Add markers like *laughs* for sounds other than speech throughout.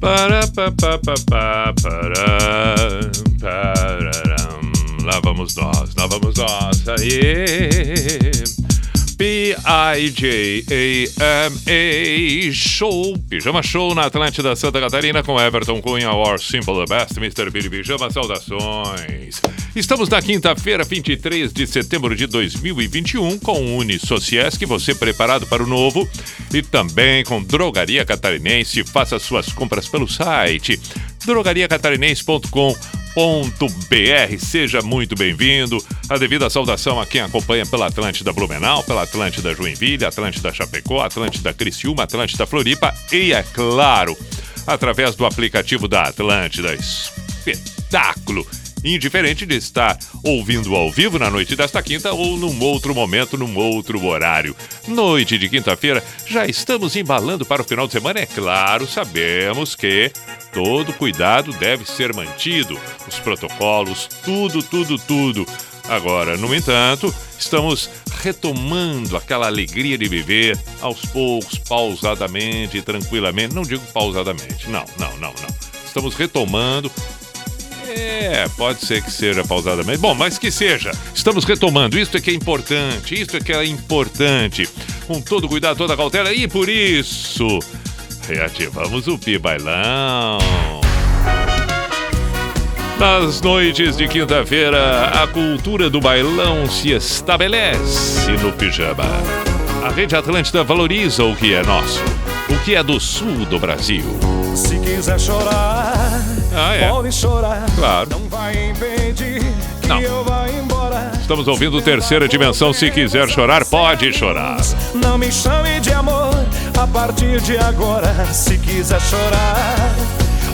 Para, pa, pa, pa, pa, para. Lá vamos nós, lá vamos nós. Aí. P-I-J-A-M-A Show, Pijama Show na Atlântida Santa Catarina com Everton Cunha, Or Simple the Best, Mr. Billy Pijama, saudações. Estamos na quinta-feira, 23 de setembro de 2021, com Uni Sociesc, você preparado para o novo, e também com Drogaria Catarinense, faça suas compras pelo site drogariacatarinense.com br Seja muito bem-vindo. A devida saudação a quem acompanha pela Atlântida Blumenau, pela Atlântida Joinville, Atlântida Chapecó, Atlântida Criciúma, Atlântida Floripa e, é claro, através do aplicativo da Atlântida. Espetáculo! Indiferente de estar ouvindo ao vivo na noite desta quinta ou num outro momento, num outro horário. Noite de quinta-feira, já estamos embalando para o final de semana, é claro, sabemos que todo cuidado deve ser mantido, os protocolos, tudo, tudo, tudo. Agora, no entanto, estamos retomando aquela alegria de viver aos poucos, pausadamente, tranquilamente. Não digo pausadamente, não, não, não, não. Estamos retomando é, pode ser que seja pausadamente. Bom, mas que seja. Estamos retomando. Isto é que é importante. Isto é que é importante. Com todo cuidado, toda cautela. E por isso, reativamos o Pi Bailão. Nas noites de quinta-feira, a cultura do bailão se estabelece no pijama. A Rede Atlântida valoriza o que é nosso, o que é do sul do Brasil. Se quiser chorar, ah, é. pode chorar. Claro. Não vai impedir que Não. eu vá embora. Estamos ouvindo terceira dimensão. Se quiser chorar, pode chorar. Não me chame de amor a partir de agora. Se quiser chorar,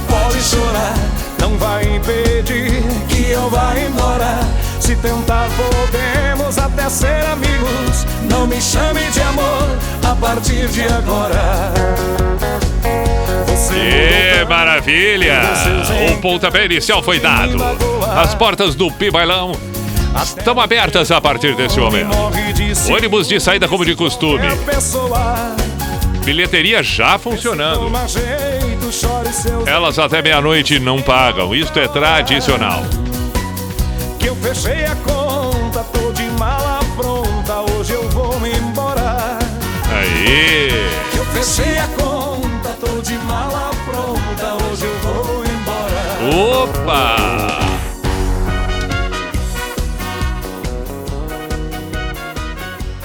pode chorar. Não vai impedir que eu vá embora. Se tentar, podemos até ser amigos. Não me chame de amor a partir de agora. Que maravilha! O pontapé inicial foi dado. As portas do Pi Bailão estão abertas a partir desse momento. Ônibus de saída como de costume. Bilheteria já funcionando. Elas até meia-noite não pagam. Isto é tradicional. Que eu fechei a conta, tô de mala pronta, hoje eu vou embora. Aí. Opa!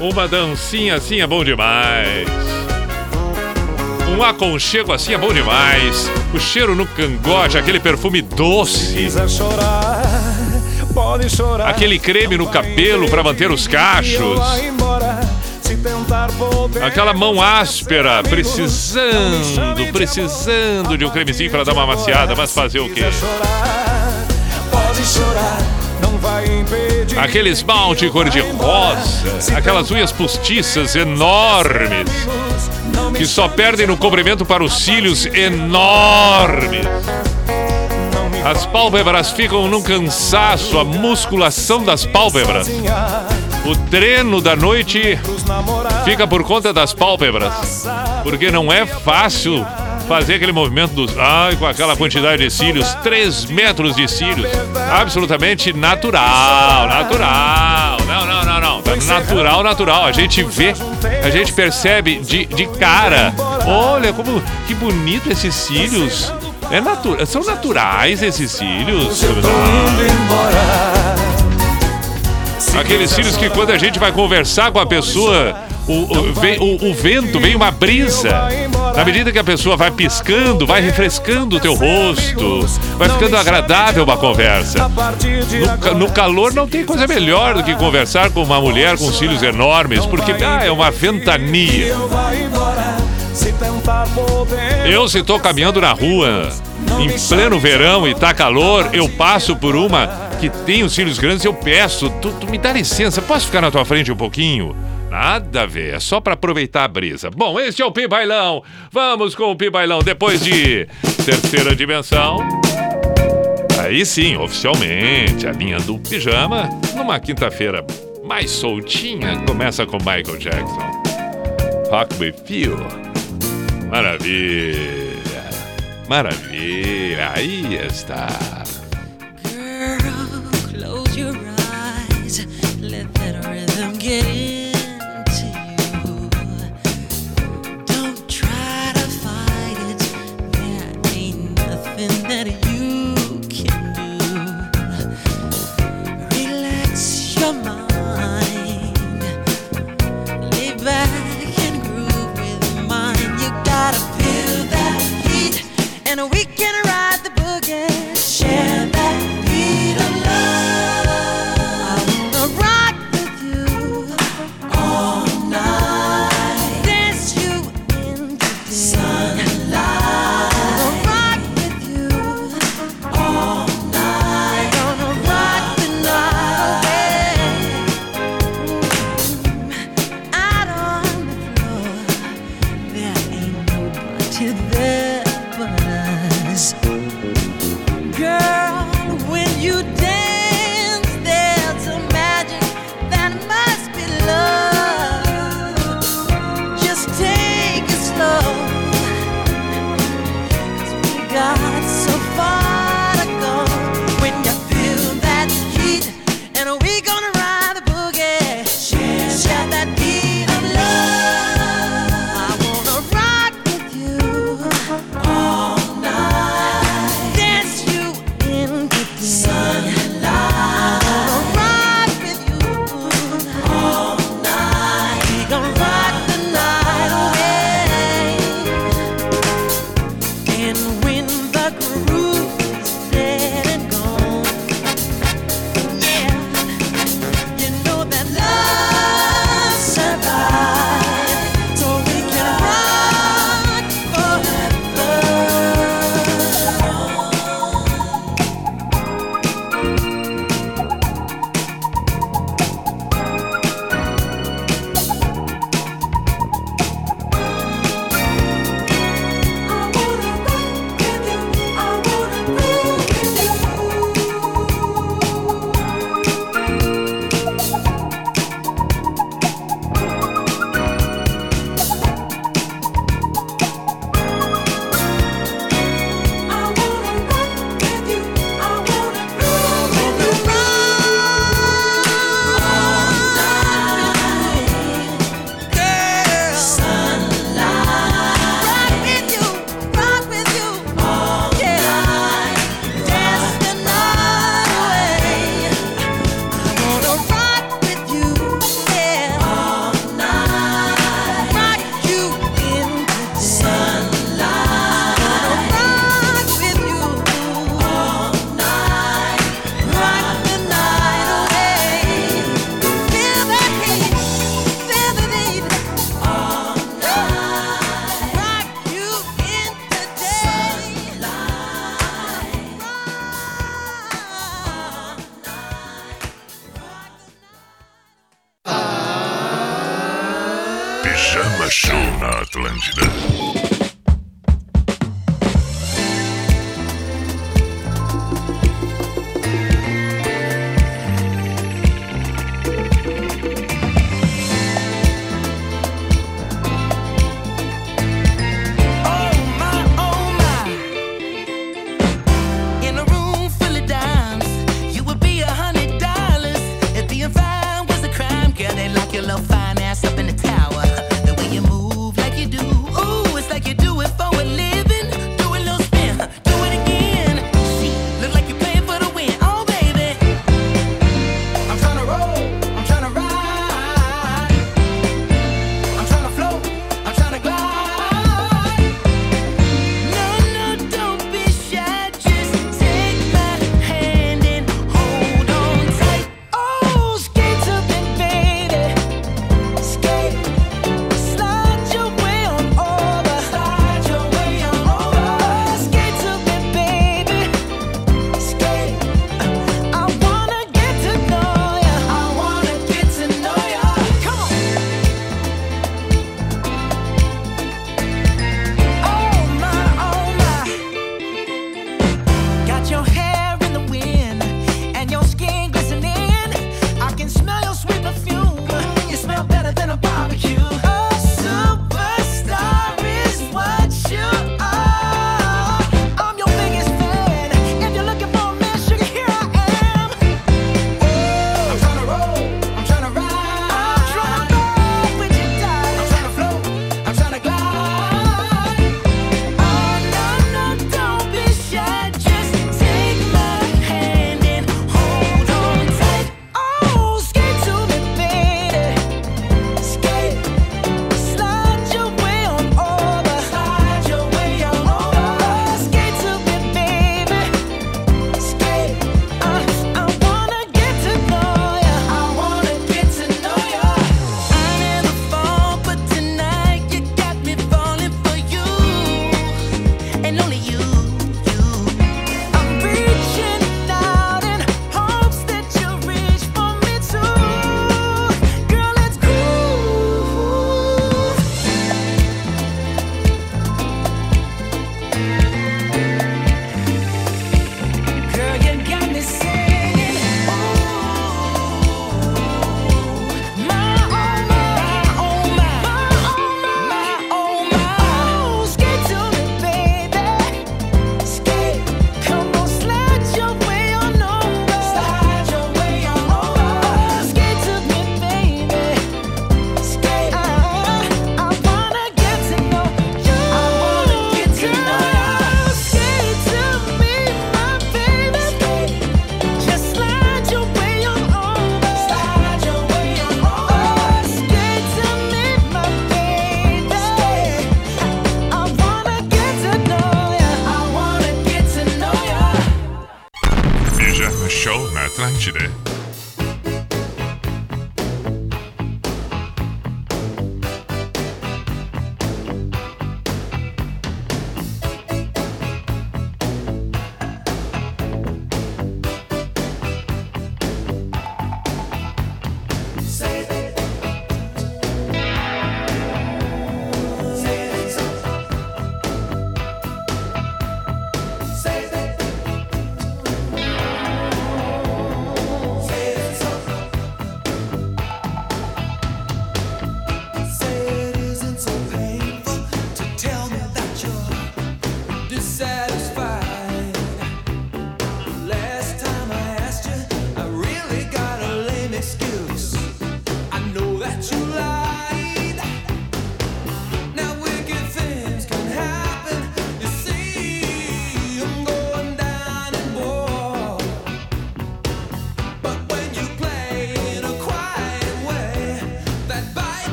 Uma dancinha assim é bom demais. Um aconchego assim é bom demais. O cheiro no cangote, aquele perfume doce. chorar, pode chorar. Aquele creme no cabelo pra manter os cachos. Aquela mão áspera, precisando, precisando de um cremezinho pra dar uma maciada, mas fazer o quê? pode chorar, não vai impedir. Aquele esmalte cor-de-rosa, aquelas unhas postiças enormes. que só perdem no comprimento para os cílios enormes. As pálpebras ficam num cansaço, a musculação das pálpebras. O treino da noite fica por conta das pálpebras, porque não é fácil fazer aquele movimento dos. Ai, com aquela quantidade de cílios 3 metros de cílios. Absolutamente natural, natural. Não, não, não, não. Natural, natural. A gente vê, a gente percebe de, de cara. Olha como que bonito esses cílios. É natu são naturais esses cílios. Eu tô indo embora. Aqueles filhos que quando a gente vai conversar com a pessoa, o, o, vem, o, o vento, vem uma brisa. Na medida que a pessoa vai piscando, vai refrescando o teu rosto, vai ficando agradável uma conversa. No, no, calor não tem coisa melhor do que conversar com uma mulher com cílios enormes, porque ah, é uma ventania. Eu se estou caminhando na rua em pleno verão e tá calor, eu passo por uma que tem os cílios grandes, eu peço, tu, tu me dá licença, posso ficar na tua frente um pouquinho? Nada a ver, é só para aproveitar a brisa. Bom, este é o Pibailão. Vamos com o Pibailão depois de terceira dimensão. Aí sim, oficialmente, a linha do pijama, numa quinta-feira mais soltinha, começa com Michael Jackson. Rock Me Feel. Maravilha. Maravilha. Aí está.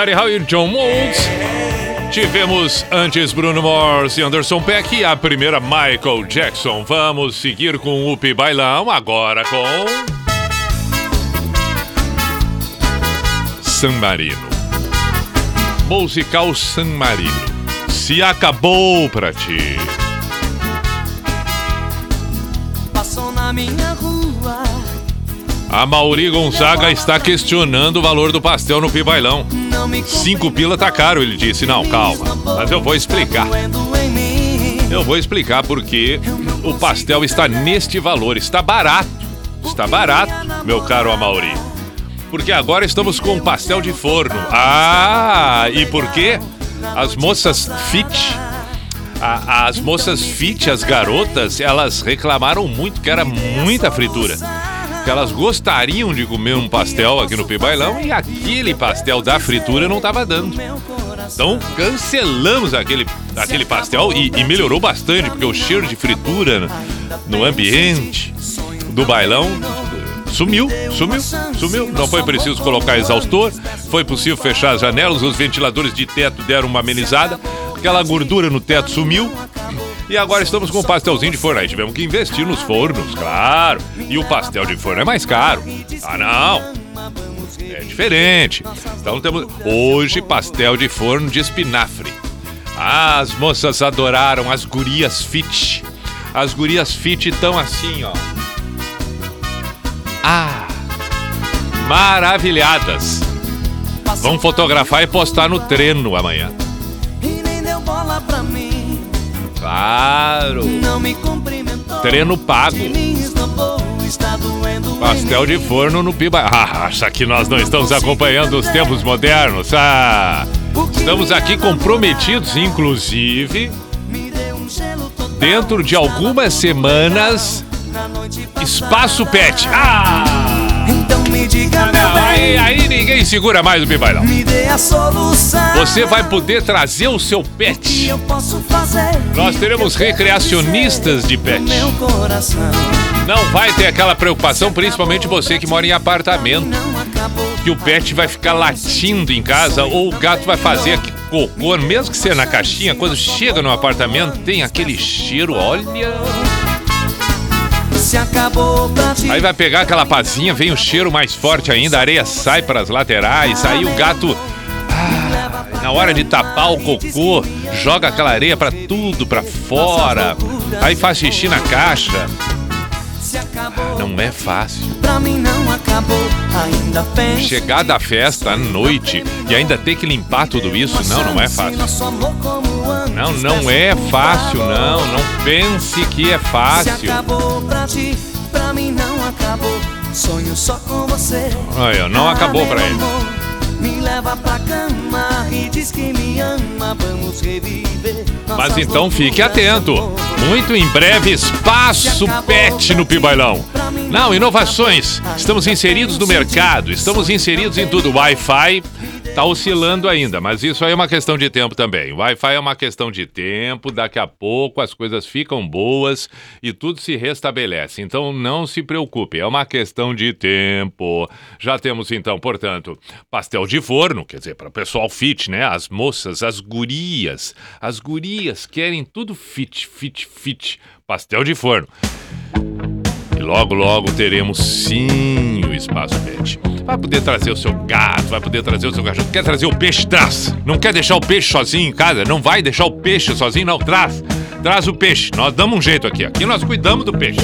Daddy Howe e John Molds. Tivemos antes Bruno Mars e Anderson Peck e a primeira Michael Jackson. Vamos seguir com o Upi Bailão agora com. San Marino. Musical San Marino. Se acabou pra ti. Passou na minha rua. A Mauri Gonzaga está questionando o valor do pastel no Pibailão. Cinco pila tá caro, ele disse. Não, calma. Mas eu vou explicar. Mim. Eu vou explicar porque o pastel está neste valor. Está barato. Está barato, meu caro Amauri. Porque agora estamos com pastel de forno. Ah, e por quê? As moças fit, as moças fit, as garotas, elas reclamaram muito que era muita fritura. Que elas gostariam de comer um pastel aqui no Pibailão e aquele pastel da fritura não estava dando. Então cancelamos aquele, aquele pastel e, e melhorou bastante, porque o cheiro de fritura no ambiente do bailão sumiu, sumiu, sumiu. Não foi preciso colocar exaustor, foi possível fechar as janelas, os ventiladores de teto deram uma amenizada, aquela gordura no teto sumiu. E agora estamos com o pastelzinho de forno. Aí tivemos que investir nos fornos, claro. E o pastel de forno é mais caro. Ah, não. É diferente. Então temos hoje pastel de forno de espinafre. As moças adoraram as gurias fit. As gurias fit estão assim, ó. Ah! Maravilhadas. Vão fotografar e postar no treino amanhã. Claro. Não me cumprimentou. Treino pago. Pastel de forno no Piba. Ah, acha que nós não estamos acompanhando os tempos modernos? Ah! Estamos aqui comprometidos, inclusive, dentro de algumas semanas, Espaço. Pet. Ah! Então me diga, Não, aí, aí ninguém segura mais o Pibailão. Me dê a solução. Você vai poder trazer o seu pet. eu posso fazer? Nós teremos recreacionistas de pet. Meu coração Não vai ter aquela preocupação, principalmente você que mora em apartamento, que o pet vai ficar latindo em casa ou o gato vai fazer aqui cocô, mesmo que seja na caixinha, quando chega no apartamento tem aquele cheiro, olha. Se acabou pra ti. Aí vai pegar aquela pazinha, vem o cheiro mais forte ainda, a areia sai para as laterais, aí o gato ah, na hora de tapar o cocô, joga aquela areia para tudo para fora. Aí faz xixi na caixa. Não é fácil. Pra mim não acabou. Ainda penso. Chegar da festa à noite e ainda ter que limpar tudo isso, não, não é fácil. Não, não é fácil, não. Não pense que é Se fácil. acabou pra ti, pra mim não acabou. Sonho só com você. Olha, não acabou meu pra ele. Me leva pra cama e diz que me ama. Vamos reviver. Mas então fique atento. Muito em breve, espaço pet no Pibailão. Não, inovações. Estamos inseridos no mercado, estamos inseridos em tudo. Wi-Fi tá oscilando ainda, mas isso aí é uma questão de tempo também. Wi-Fi é uma questão de tempo, daqui a pouco as coisas ficam boas e tudo se restabelece. Então não se preocupe, é uma questão de tempo. Já temos então, portanto, pastel de forno, quer dizer, para o pessoal fit, né? As moças, as gurias. As gurias querem tudo fit, fit, fit. Pastel de forno. E logo, logo teremos sim o espaço pet. Vai poder trazer o seu gato, vai poder trazer o seu cachorro. Quer trazer o peixe? Traz. Não quer deixar o peixe sozinho em casa? Não vai deixar o peixe sozinho, não. Traz. Traz o peixe. Nós damos um jeito aqui. Aqui nós cuidamos do peixe.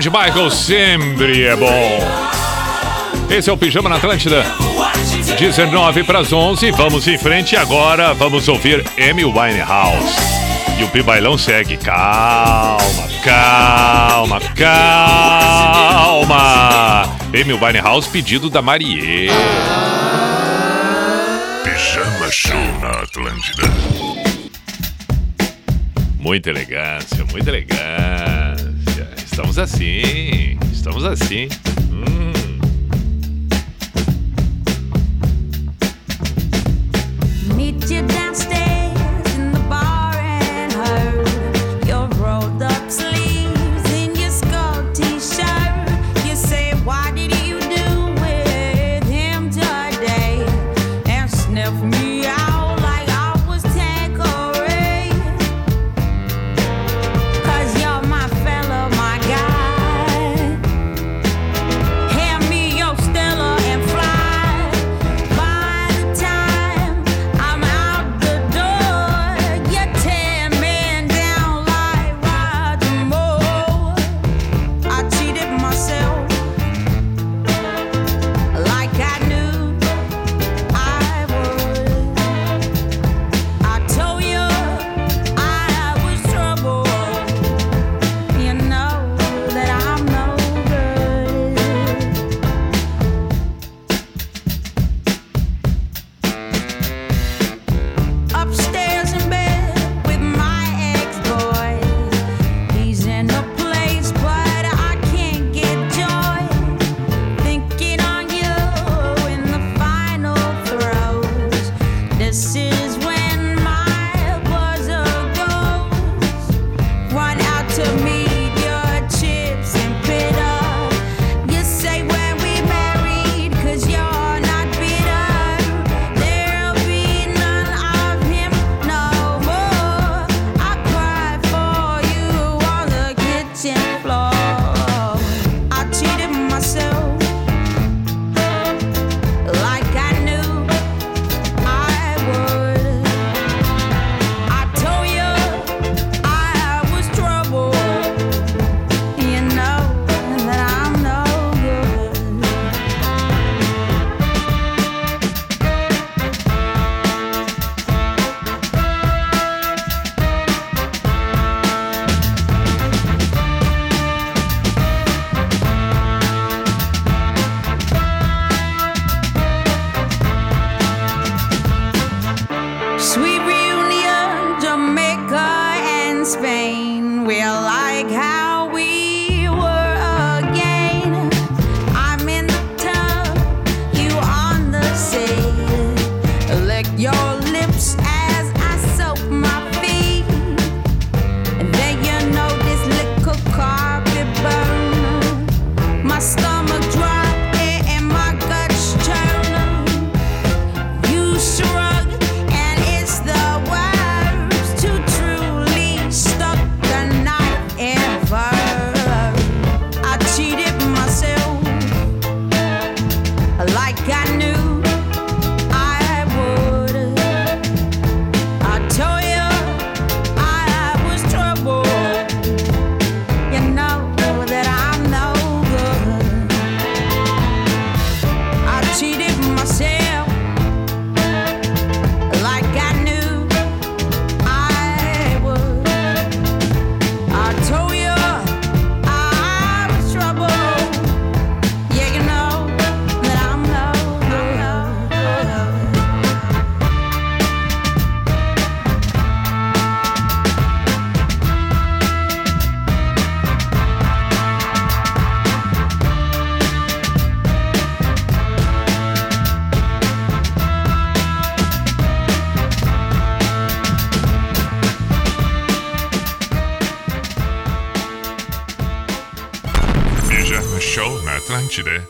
George Michael sempre é bom. Esse é o Pijama na Atlântida. 19 para as 11, vamos em frente agora, vamos ouvir Amy Winehouse. E o Pibailão segue. Calma, calma, calma. Amy Winehouse, pedido da Marie. Pijama Show na Atlântida. Muita elegância, muita elegância. Estamos assim, estamos assim. de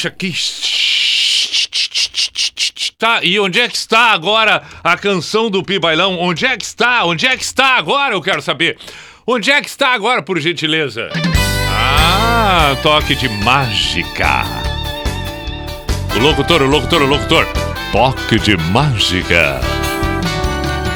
Deixa aqui. Tá, e onde é que está agora a canção do Pi Bailão? Onde é que está? Onde é que está agora? Eu quero saber. Onde é que está agora, por gentileza? Ah, toque de mágica. O locutor, o locutor, o locutor. Toque de mágica.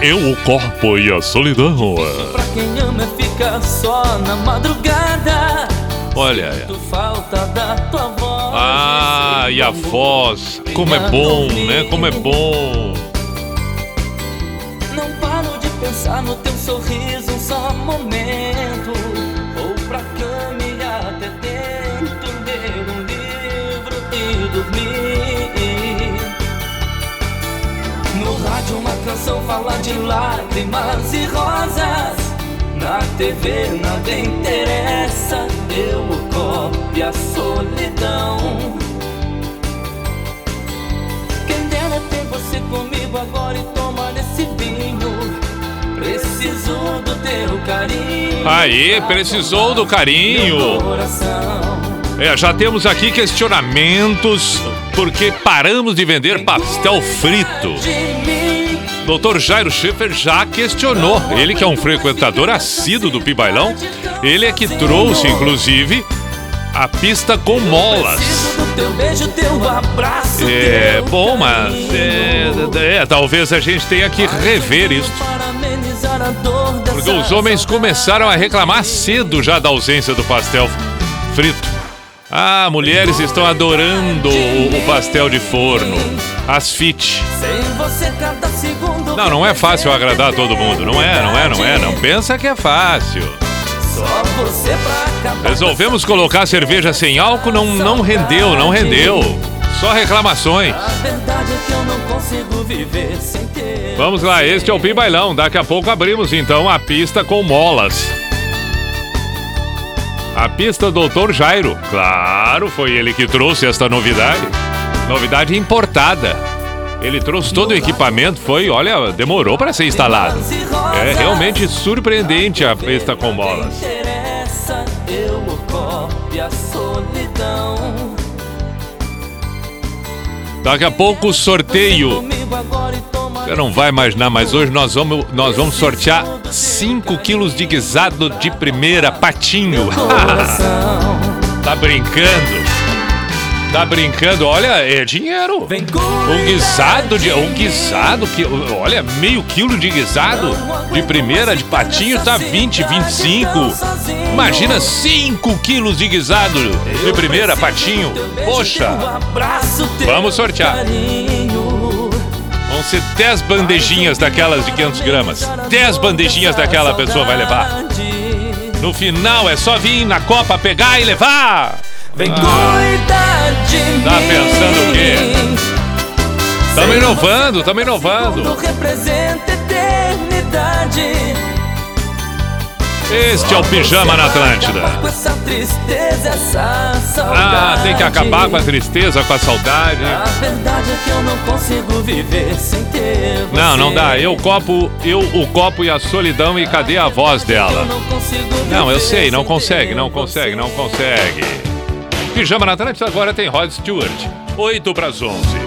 Eu, o corpo e a solidão. Pra quem ama fica só na madrugada. Olha. Tu falta da tua voz. Ah, e a voz. Como é bom, né? Como é bom. Não paro de pensar no teu sorriso um só momento. Vou pra cama e até tento ler um livro e dormir. No rádio uma canção fala de lágrimas e rosas. Na TV nada interessa, eu o copo e a solidão. Quem dera ter você comigo agora e tomar esse vinho. Preciso do teu carinho. Aí, precisou do carinho. É, já temos aqui questionamentos porque paramos de vender pastel frito. Dr. Jairo Schaefer já questionou. Ele que é um frequentador assíduo do Pibailão, ele é que trouxe, inclusive, a pista com molas. É, bom, mas carinho. é, é, talvez a gente tenha que rever isso. Porque os homens começaram a reclamar cedo já da ausência do pastel frito. Ah, mulheres estão adorando o, o pastel de forno. As fit. Não, não é fácil agradar todo mundo. Não é, não é, não é. Não pensa que é fácil. Resolvemos colocar cerveja sem álcool, não, não rendeu, não rendeu. Só reclamações. É. Vamos lá, este é o Pi Bailão. Daqui a pouco abrimos então a pista com molas. A pista Doutor Jairo. Claro, foi ele que trouxe esta novidade. Novidade importada. Ele trouxe todo o equipamento, foi, olha, demorou para ser instalado. É realmente surpreendente a pista com solidão. Daqui a pouco sorteio. Você não vai imaginar, mas hoje nós vamos, nós vamos sortear 5 quilos de guisado de primeira patinho. *laughs* tá brincando? Tá brincando? Olha, é dinheiro. Um guisado de. Um guisado que. Olha, meio quilo de guisado de primeira de patinho tá 20, 25. Imagina 5 quilos de guisado de primeira patinho. Poxa, Vamos sortear. Ser 10 bandejinhas daquelas de 500 gramas. 10 bandejinhas daquela a pessoa vai levar. No final é só vir na copa pegar e levar. Vem cuidar de mim. Tá pensando o quê? Tamo inovando, tamo inovando. Representa eternidade. Este é o Pijama na Atlântida. Ah, tem que acabar com a tristeza, com a saudade. A verdade é que eu não consigo viver sem ter. Não, não dá. Eu copo, eu o copo e a solidão e cadê a voz dela? não eu sei, não consegue, não consegue, não consegue. Pijama na Atlântida agora tem Rod Stewart. 8 para as 11.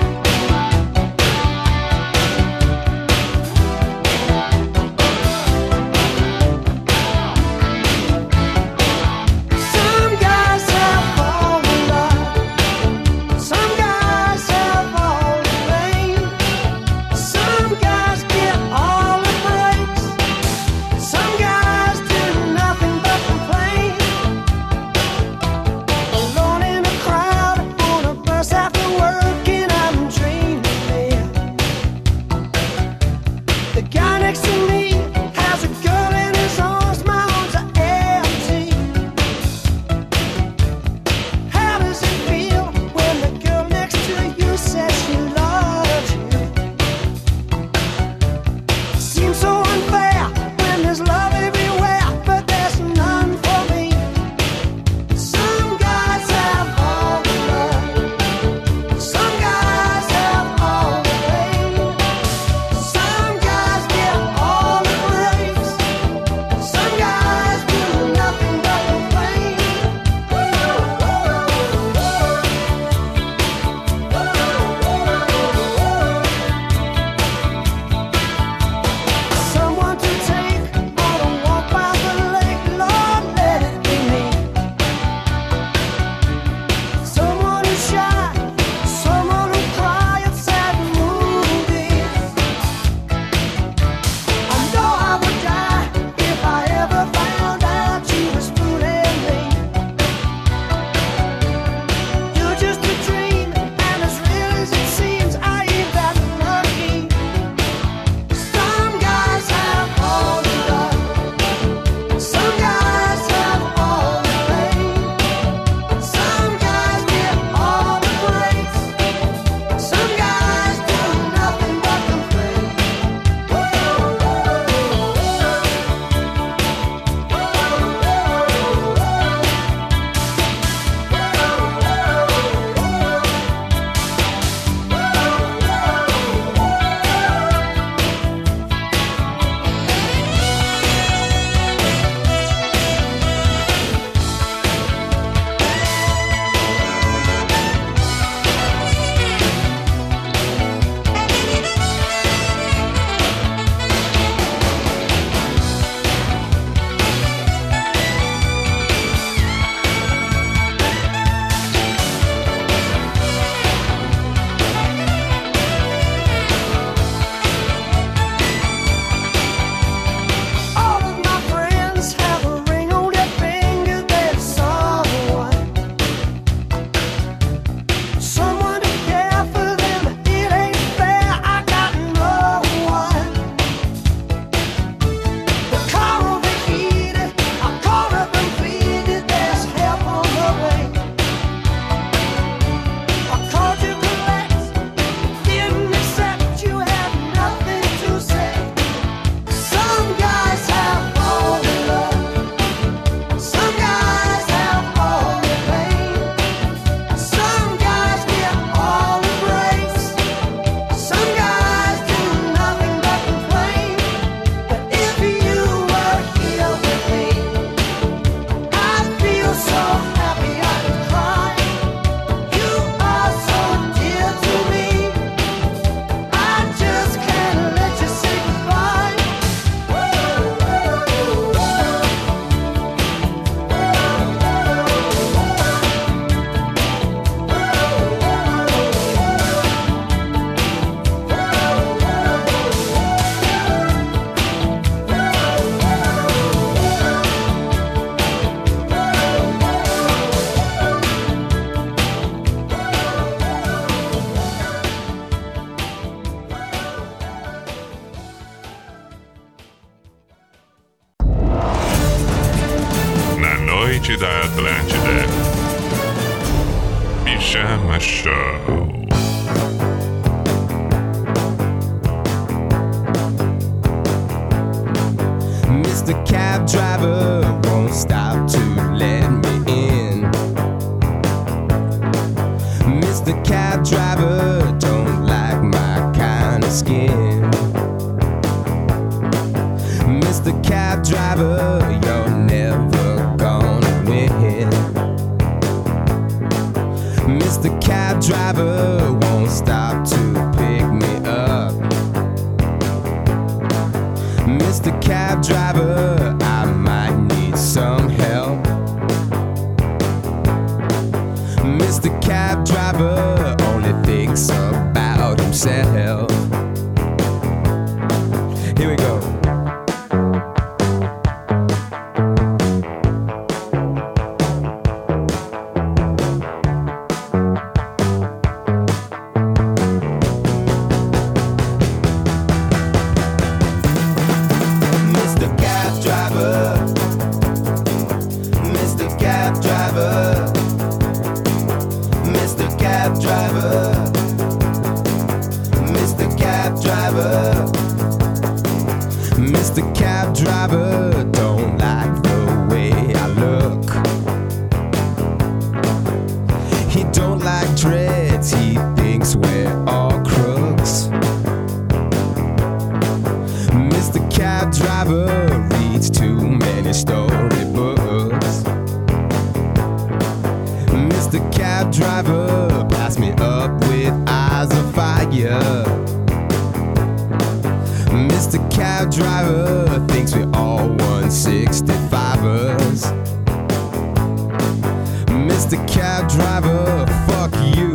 Mr. Cab Driver, fuck you,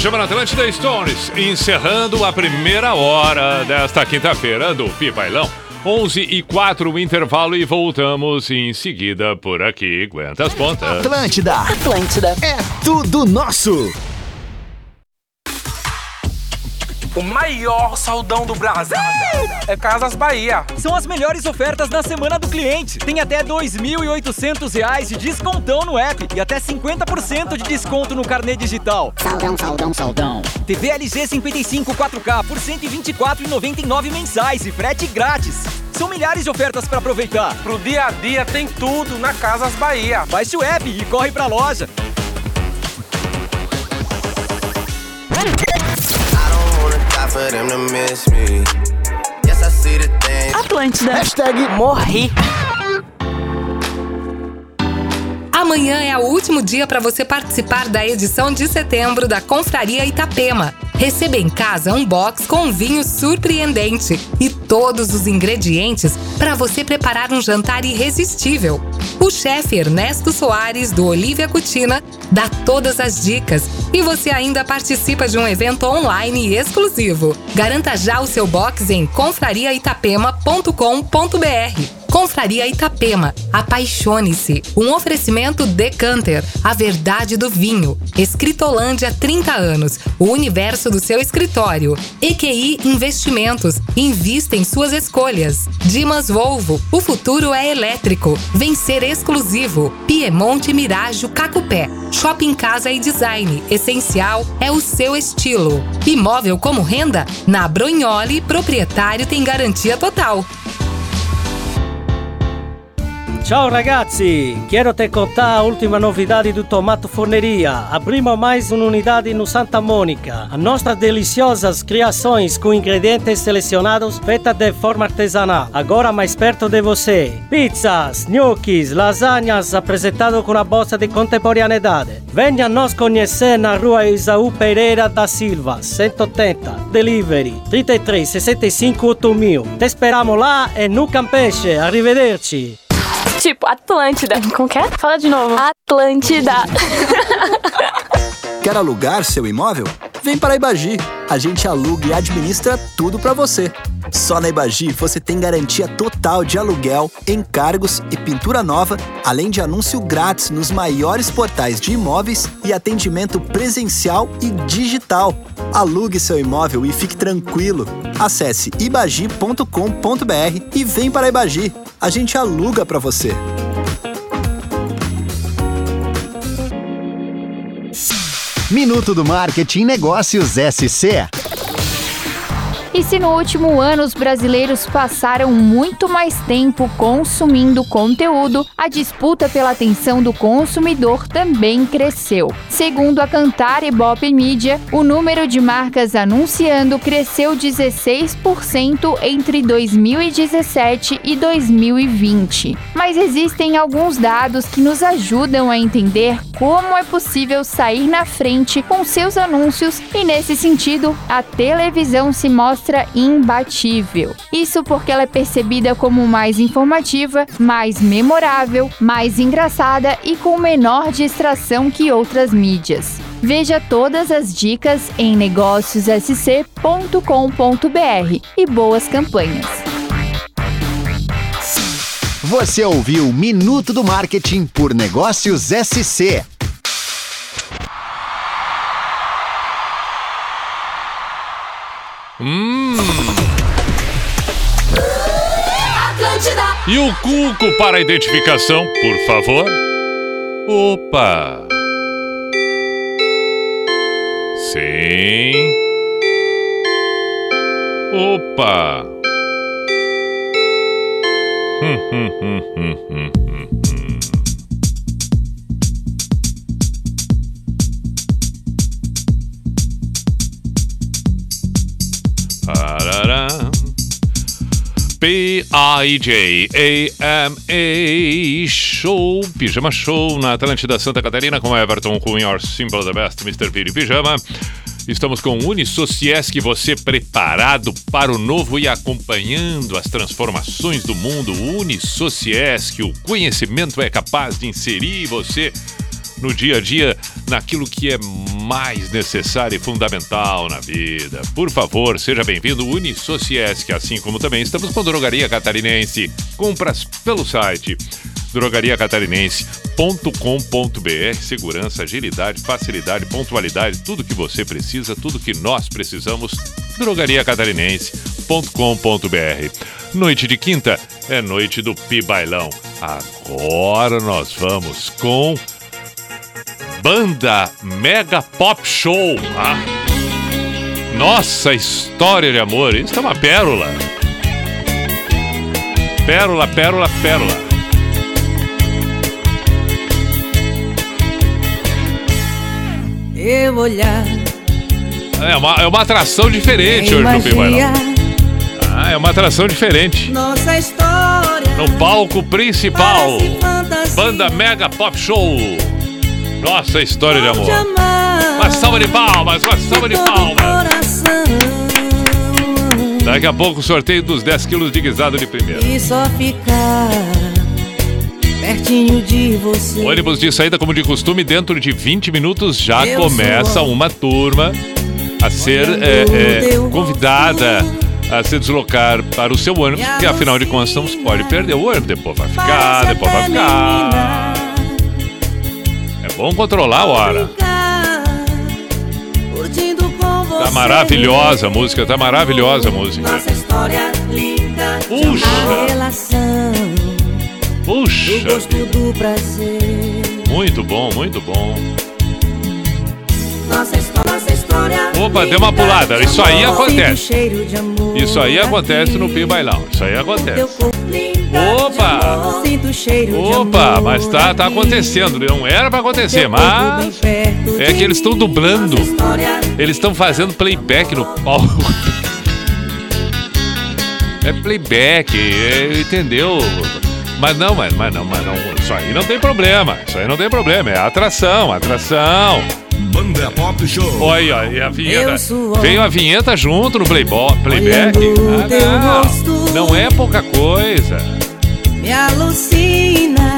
Pijama na Atlântida Stones, encerrando a primeira hora desta quinta-feira do Pipailão. 11 e 4 o intervalo e voltamos em seguida por aqui. Aguenta as pontas. Atlântida. Atlântida. É tudo nosso. O maior saldão do Brasil é Casas Bahia. São as melhores ofertas na semana do cliente. Tem até 2.800 reais de descontão no app e até 50% de desconto no carnê digital. Saldão, saldão, saldão. TV LG 55 4K por R$ 124,99 mensais e frete grátis. São milhares de ofertas para aproveitar. Pro dia a dia tem tudo na Casas Bahia. Baixe o app e corre pra loja. Atlântida. Hashtag morri. Amanhã é o último dia para você participar da edição de setembro da Confraria Itapema. Receba em casa um box com um vinho surpreendente e todos os ingredientes para você preparar um jantar irresistível. O chefe Ernesto Soares, do Olivia Cutina, dá todas as dicas e você ainda participa de um evento online exclusivo. Garanta já o seu box em confrariaitapema.com.br. Confraria Itapema. Apaixone-se. Um oferecimento Decanter, a verdade do vinho. Escritolândia 30 anos. O universo do seu escritório. EQI Investimentos. Invista em suas escolhas. Dimas Volvo. O futuro é elétrico. Vencer exclusivo. Piemonte Mirajo Cacupé. Shopping Casa e Design. Essencial é o seu estilo. Imóvel como renda? Na Brognoli, proprietário tem garantia total. Ciao ragazzi, quero te contar a última novidade do Tomato Forneria. Abrimos mais uma unidade no Santa Mônica. As nossas deliciosas criações com ingredientes selecionados feitas de forma artesanal. Agora mais perto de você. Pizzas, gnocchis, lasanhas apresentado com a bolsa de contemporaneidade. Venha nos conhecer na rua Isaú Pereira da Silva, 180. Delivery 33 65 8000. Te esperamos lá e no Campeche. Arrivederci. Tipo, Atlântida. Como que é? Fala de novo. Atlântida. *laughs* Quer alugar seu imóvel? Vem para a Ibagi. A gente aluga e administra tudo para você. Só na Ibagi você tem garantia total de aluguel, encargos e pintura nova, além de anúncio grátis nos maiores portais de imóveis e atendimento presencial e digital. Alugue seu imóvel e fique tranquilo. Acesse ibagi.com.br e vem para a Ibagi. A gente aluga para você. Minuto do Marketing Negócios SC. E se no último ano os brasileiros passaram muito mais tempo consumindo conteúdo, a disputa pela atenção do consumidor também cresceu. Segundo a Cantar e Bop Media, o número de marcas anunciando cresceu 16% entre 2017 e 2020. Mas existem alguns dados que nos ajudam a entender como é possível sair na frente com seus anúncios e nesse sentido, a televisão se mostra imbatível. Isso porque ela é percebida como mais informativa, mais memorável, mais engraçada e com menor distração que outras mídias. Veja todas as dicas em negóciossc.com.br e boas campanhas. Você ouviu Minuto do Marketing por Negócios SC. Hum. E o cuco para a identificação, por favor? Opa! Sim. Opa! Hum, hum, hum, hum, hum. P-I-J-A-M-A Show, Pijama Show na Atlântida Santa Catarina com Everton Cunha, Your Simple the Best, Mr. Piri Pijama. Estamos com Unisociesc, você preparado para o novo e acompanhando as transformações do mundo. Unisociesc, o conhecimento é capaz de inserir você no dia a dia naquilo que é mais necessária e fundamental na vida. Por favor, seja bem-vindo Unisociesc, assim como também estamos com Drogaria Catarinense. Compras pelo site drogariacatarinense.com.br. Segurança, agilidade, facilidade, pontualidade, tudo que você precisa, tudo que nós precisamos. drogariacatarinense.com.br. Noite de quinta é noite do Pi Bailão. Agora nós vamos com Banda Mega Pop Show. Ah. Nossa história de amor, isso é uma pérola. Pérola, pérola, pérola. Eu olhar, É uma, é uma atração diferente hoje no Pi Bailão. Ah, é uma atração diferente. nossa história. No palco principal. Banda Mega Pop Show. Nossa história de amor. Uma salva de palmas, uma salva de palmas. Daqui a pouco o sorteio dos 10 quilos de guisado de primeira. e só ficar pertinho de você. Ônibus de saída, como de costume, dentro de 20 minutos já Eu começa uma turma a ser é, é, convidada a se deslocar para o seu ônibus, porque afinal de contas não pode perder o ônibus, depois vai ficar, depois vai ficar. Bom controlar a hora. Tá maravilhosa a música, tá maravilhosa a música. Nossa história linda. Puxa. relação. Puxa. Muito bom, muito bom. Nossa história, nossa história. Opa, deu uma pulada. Isso aí acontece. Isso aí acontece no Pi Bailão. Isso aí acontece. Opa! Opa, mas tá, tá acontecendo. Não era pra acontecer, mas. É que eles estão dublando. Eles estão fazendo playback no palco. *laughs* É playback, é- entendeu? Mas não, mas, mas não, mas não. Isso aí não tem problema. Isso aí não tem problema. É atração, atração. Banda Pop Show. Olha aí, a vinheta. Veio a vinheta junto no playbo- playback. Ah, não. não é pouca coisa. Me alucina,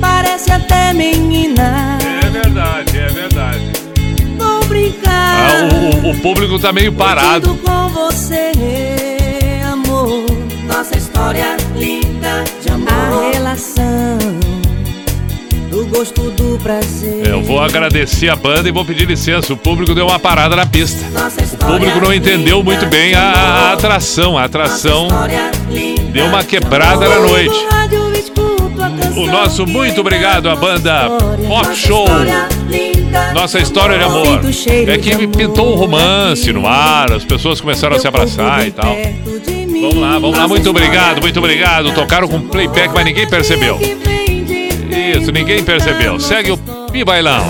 parece até menina. É verdade, é verdade. Vou Ah, brincar o, o- o público tá meio parado. com você, amor. Nossa história linda de amor. A relação gosto do prazer. Eu vou agradecer a banda e vou pedir licença. O público deu uma parada na pista. O público não entendeu muito bem a, atração. A atração deu uma quebrada na noite. O nosso muito obrigado à banda Pop Show. Nossa história de amor. É que pintou um romance no ar, as pessoas começaram a se abraçar e tal. Vamos lá, vamos lá. Muito obrigado, muito obrigado. Tocaram com playback, mas ninguém percebeu. Isso, ninguém percebeu. Segue o Pi Bailão.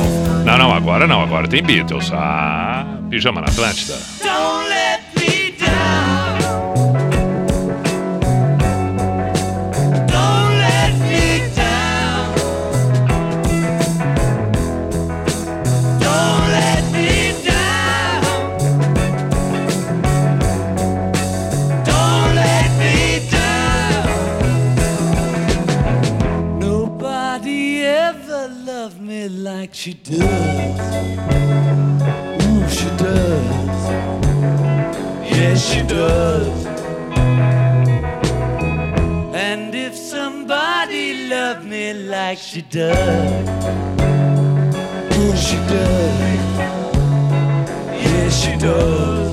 Não, não, agora não, agora tem Beatles. Ah, Pijama na Atlântida. Don't let like she does. Ooh, she does. Yes, she does. And if somebody loved me like she does, ooh, she does. Yes, she does.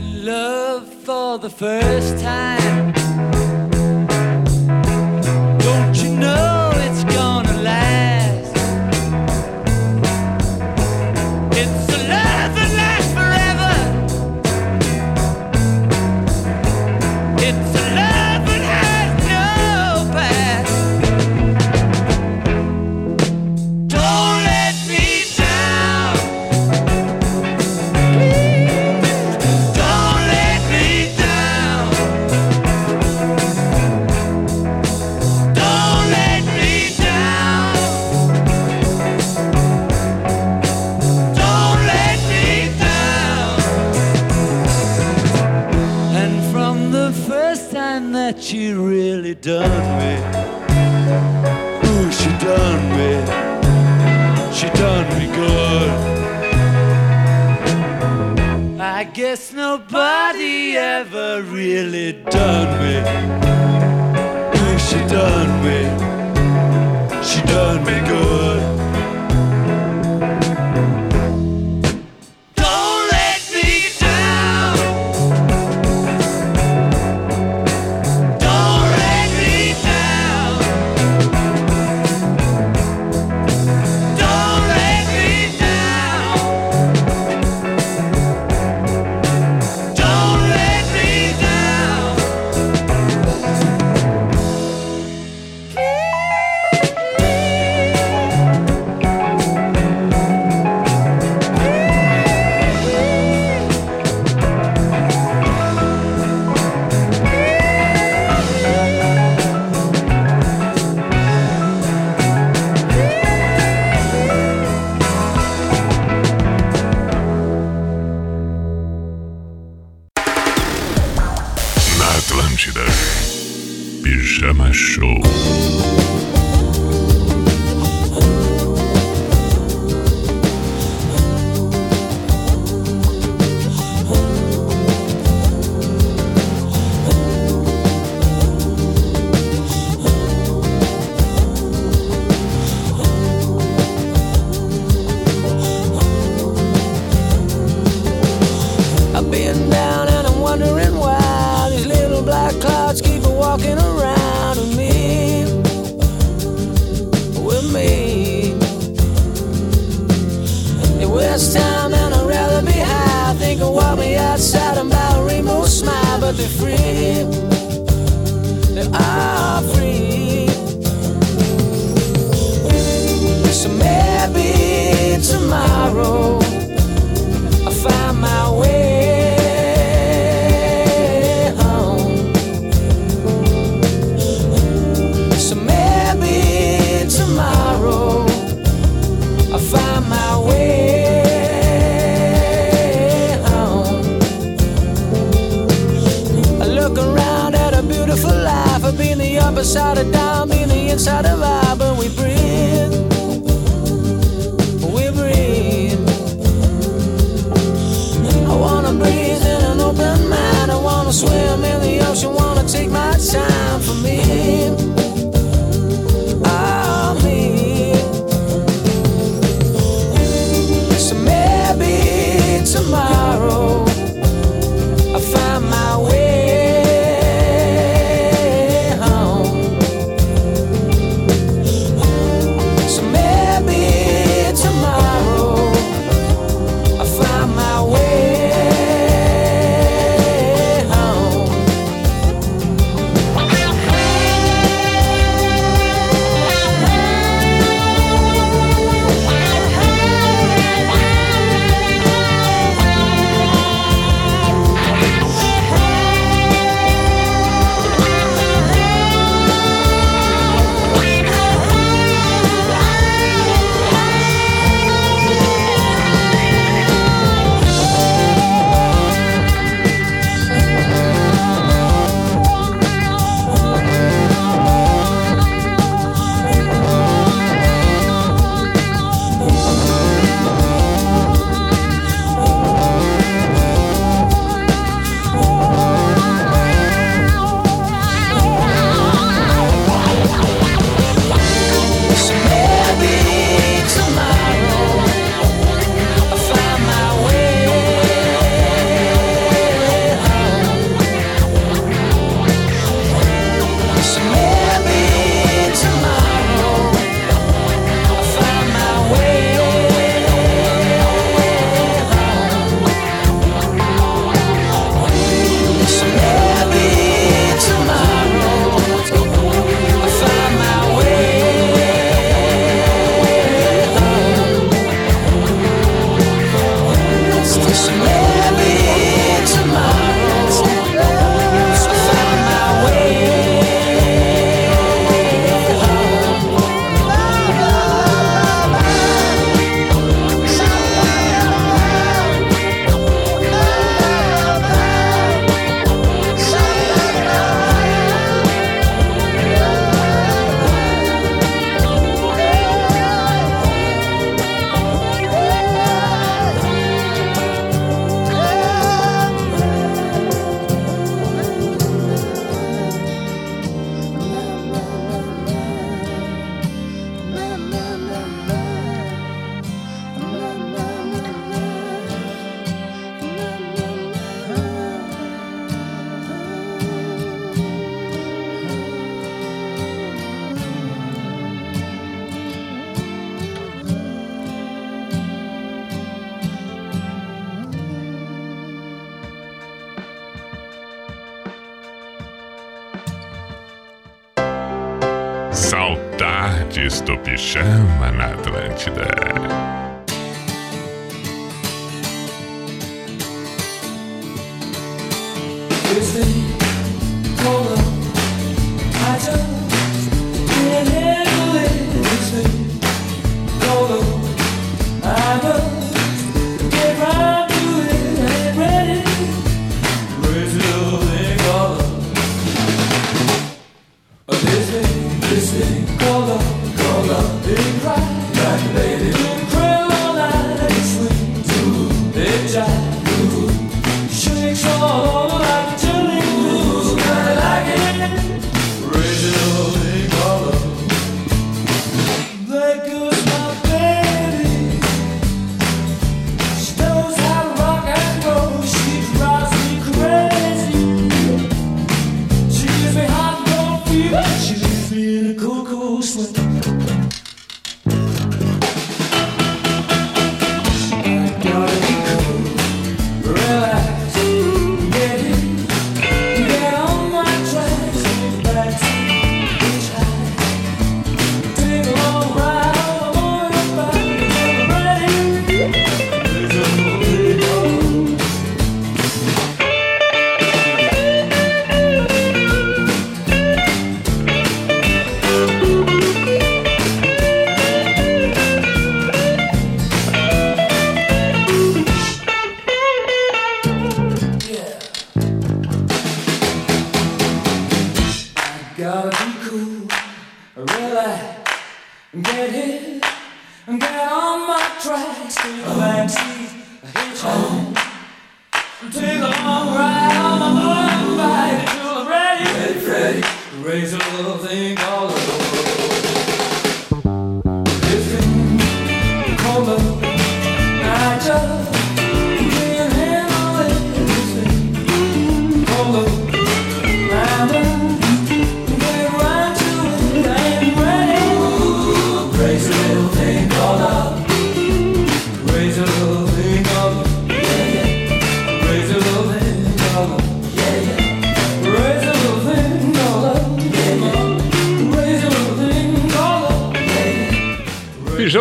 Love for the first time.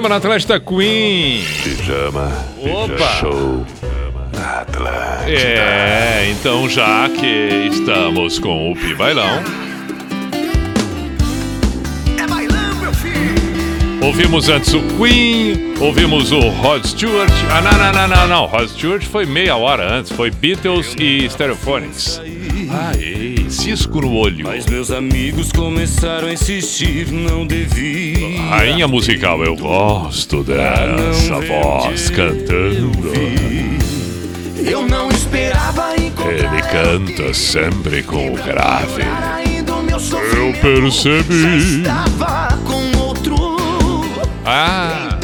Pijama na Atlântida Queen. Pijama. Opa! Show. Na Atlântida. É, então já que estamos com o Pi Bailão. Ouvimos antes o Queen, ouvimos o Rod Stewart. Ah, não, não, não, não, não. Rod Stewart foi meia hora antes, foi Beatles e Stereophonics. Ai, cisco no olho. Mas meus amigos começaram a insistir, não devia. Rainha musical, eu gosto dessa voz cantando. Eu não esperava Ele canta sempre com o grave. Eu percebi. Estava com outro. Ah.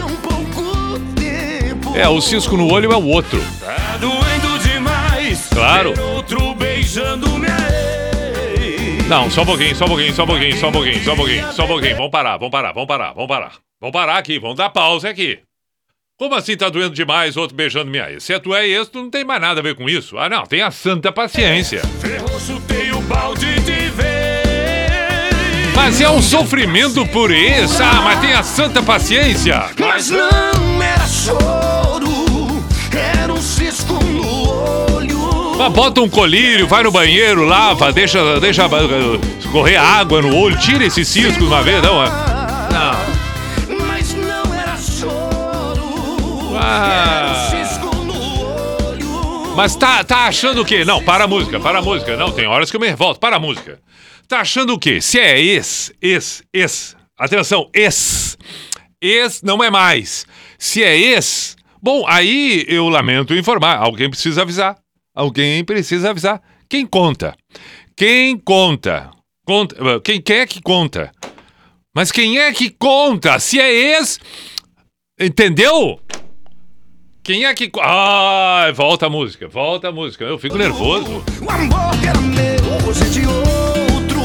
É, o cisco no olho é o outro. Tá doendo demais. Claro. Não, só um pouquinho, só um pouquinho, só um pouquinho, só um pouquinho, só um pouquinho, só um pouquinho. Vamos parar, vamos parar, vamos parar, vamos parar. Vamos parar aqui, vamos dar pausa aqui. Como assim tá doendo demais, outro beijando minha ex? Se é tu é ex, tu não tem mais nada a ver com isso. Ah, não, tem a santa paciência. Ferrou, chutei o balde de vez. Mas é um sofrimento por ex, ah, mas tem a santa paciência. Mas não era choro, bota um colírio, vai no banheiro, lava, deixa, deixa correr água no olho, tira esse cisco de uma vez, não. é? Não. Mas não era choro, Ah. era cisco no olho. Mas tá, tá achando o quê? Não, para a música, para a música. Não, tem horas que eu me revolto. Para a música. Tá achando o quê? Se é ex, ex, ex. Atenção, ex. Ex não é mais. Se é ex, bom, aí eu lamento informar. Alguém precisa avisar. Alguém precisa avisar. Quem conta? Quem conta? Conta. Quem, quem é que conta? Mas quem é que conta? Se é ex. Entendeu? Quem é que. Ah, volta a música, volta a música. Eu fico nervoso. O amor que era meu, hoje é de outro.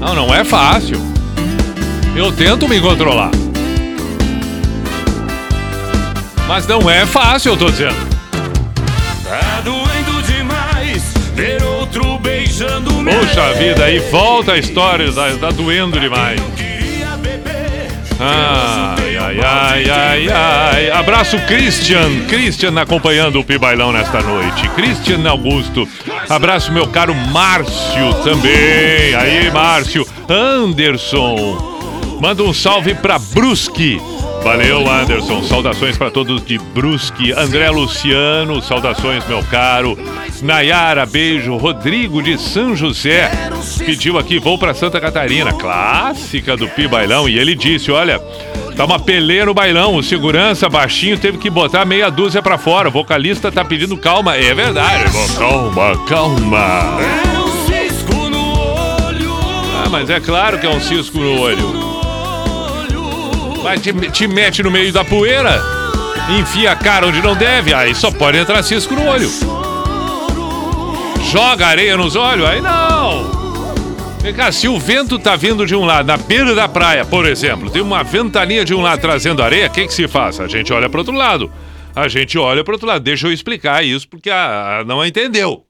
Não, não é fácil. Eu tento me controlar. Mas não é fácil, eu tô dizendo. Tá doendo demais ver outro beijando Poxa vida, aí volta a história, tá, tá doendo demais. Ai, ai, ai, ai, ai. Abraço, Christian. Christian acompanhando o Pibailão nesta noite. Christian Augusto. Abraço, meu caro Márcio também. Aí, Márcio. Anderson. Manda um salve pra Brusque. Valeu, Anderson. Saudações para todos de Brusque. André Luciano, saudações, meu caro. Nayara, beijo. Rodrigo de São José pediu aqui, vou para Santa Catarina. Clássica do Pi Bailão. E ele disse: olha. Tá uma peleia no bailão. O segurança baixinho teve que botar meia dúzia pra fora. O vocalista tá pedindo calma. É verdade. Calma, calma. Ah, mas é claro que é um cisco no olho. Mas te, te mete no meio da poeira, enfia a cara onde não deve, aí só pode entrar cisco no olho. Joga areia nos olhos, aí não. Vem cá, se o vento tá vindo de um lado, na beira da praia, por exemplo, tem uma ventania de um lado trazendo areia, o que, que se faz? A gente olha pro outro lado. A gente olha pro outro lado. Deixa eu explicar isso, porque a, a não entendeu.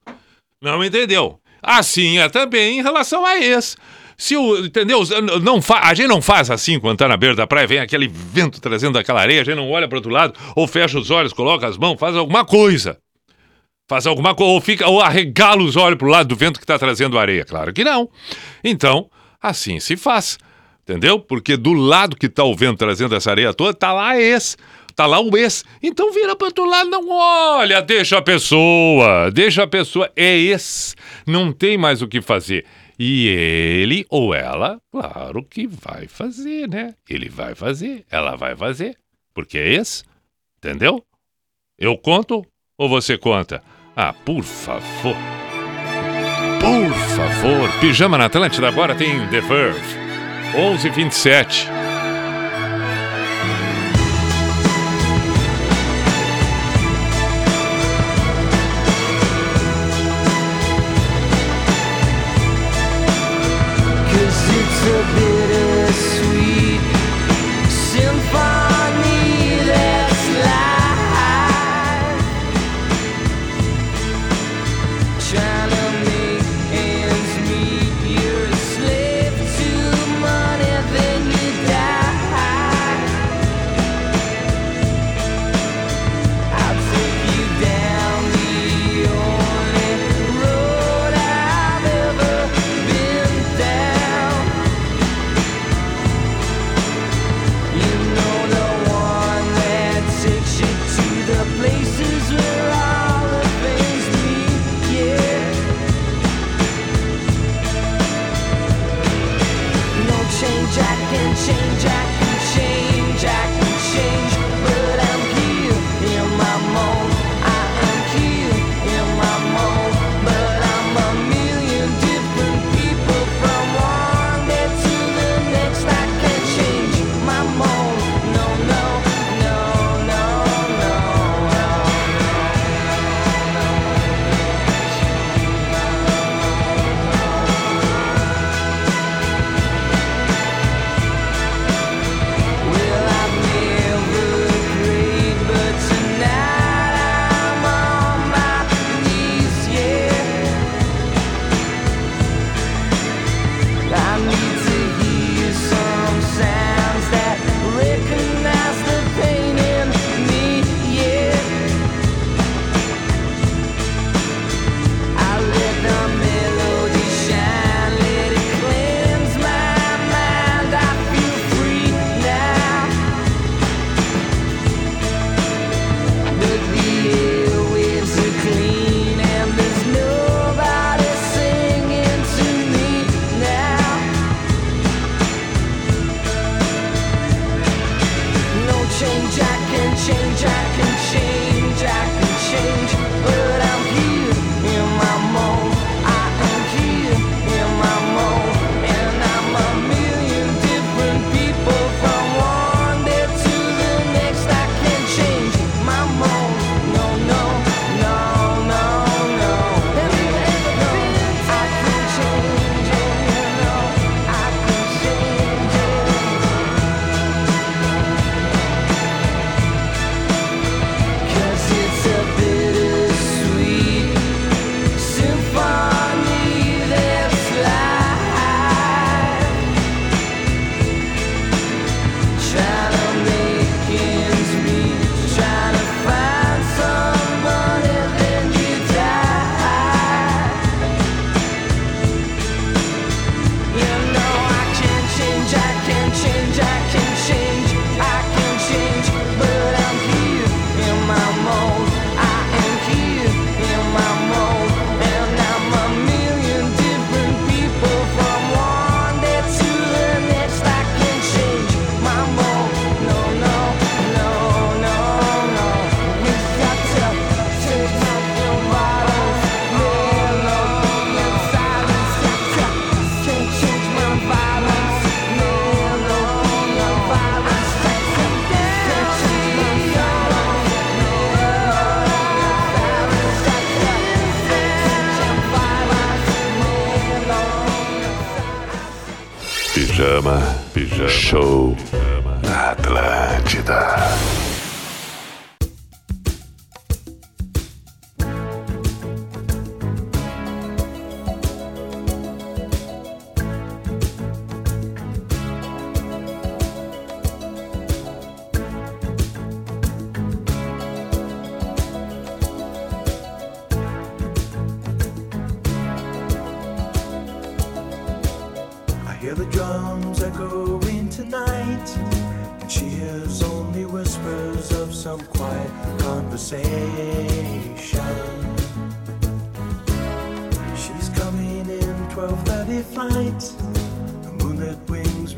Não entendeu. Assim é também em relação a esse. Se o, entendeu? Não fa, a gente não faz assim quando tá na beira da praia, vem aquele vento trazendo aquela areia, a gente não olha pro outro lado, ou fecha os olhos, coloca as mãos, faz alguma coisa. Faz alguma coisa, ou fica, ou arregala os olhos pro lado do vento que tá trazendo areia. Claro que não. Então, assim se faz. Entendeu? Porque do lado que tá o vento trazendo essa areia toda, tá lá esse. Tá lá o ex. Então vira pro outro lado, não olha, deixa a pessoa, deixa a pessoa. É esse. Não tem mais o que fazer. E ele ou ela, claro que vai fazer, né? Ele vai fazer, ela vai fazer. Porque é esse. Entendeu? Eu conto ou você conta? Ah, por favor. Por favor. Pijama na Atlântida agora tem The Verve. 11:27.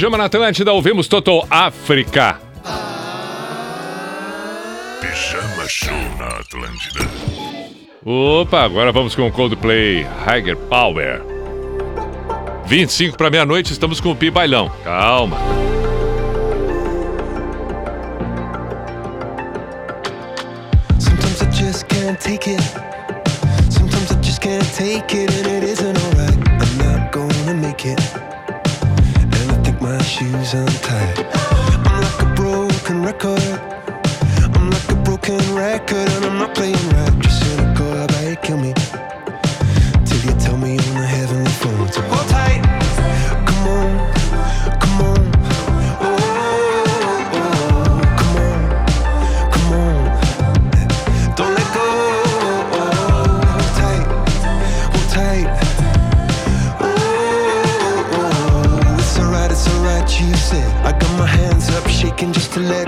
Pijama na Atlântida, ouvimos Total África. Pijama Show na Atlântida. Opa, agora vamos com o Coldplay Higher Power. 25 para meia-noite, estamos com o Pi Bailão. Calma. Sometimes I just can't take it. Sometimes I just can't take it, my untied. I'm like a broken record. I'm like a broken record, and I'm not playing right. Just cynical, I bet kill me.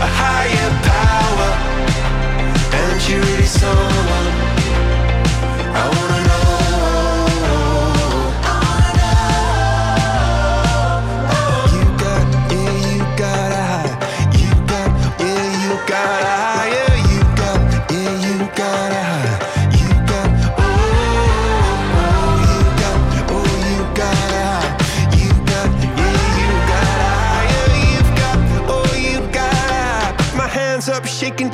a higher power, and you're really someone. I wanna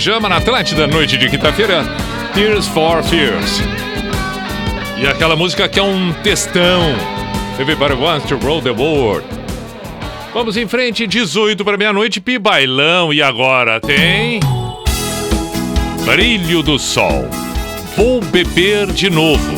Pijama na Atlântida, noite de quinta-feira. Tears for Fears. E aquela música que é um textão. Everybody wants to roll the world. Vamos em frente, 18 para meia-noite, Pi Bailão. E agora tem. Brilho do Sol. Vou beber de novo.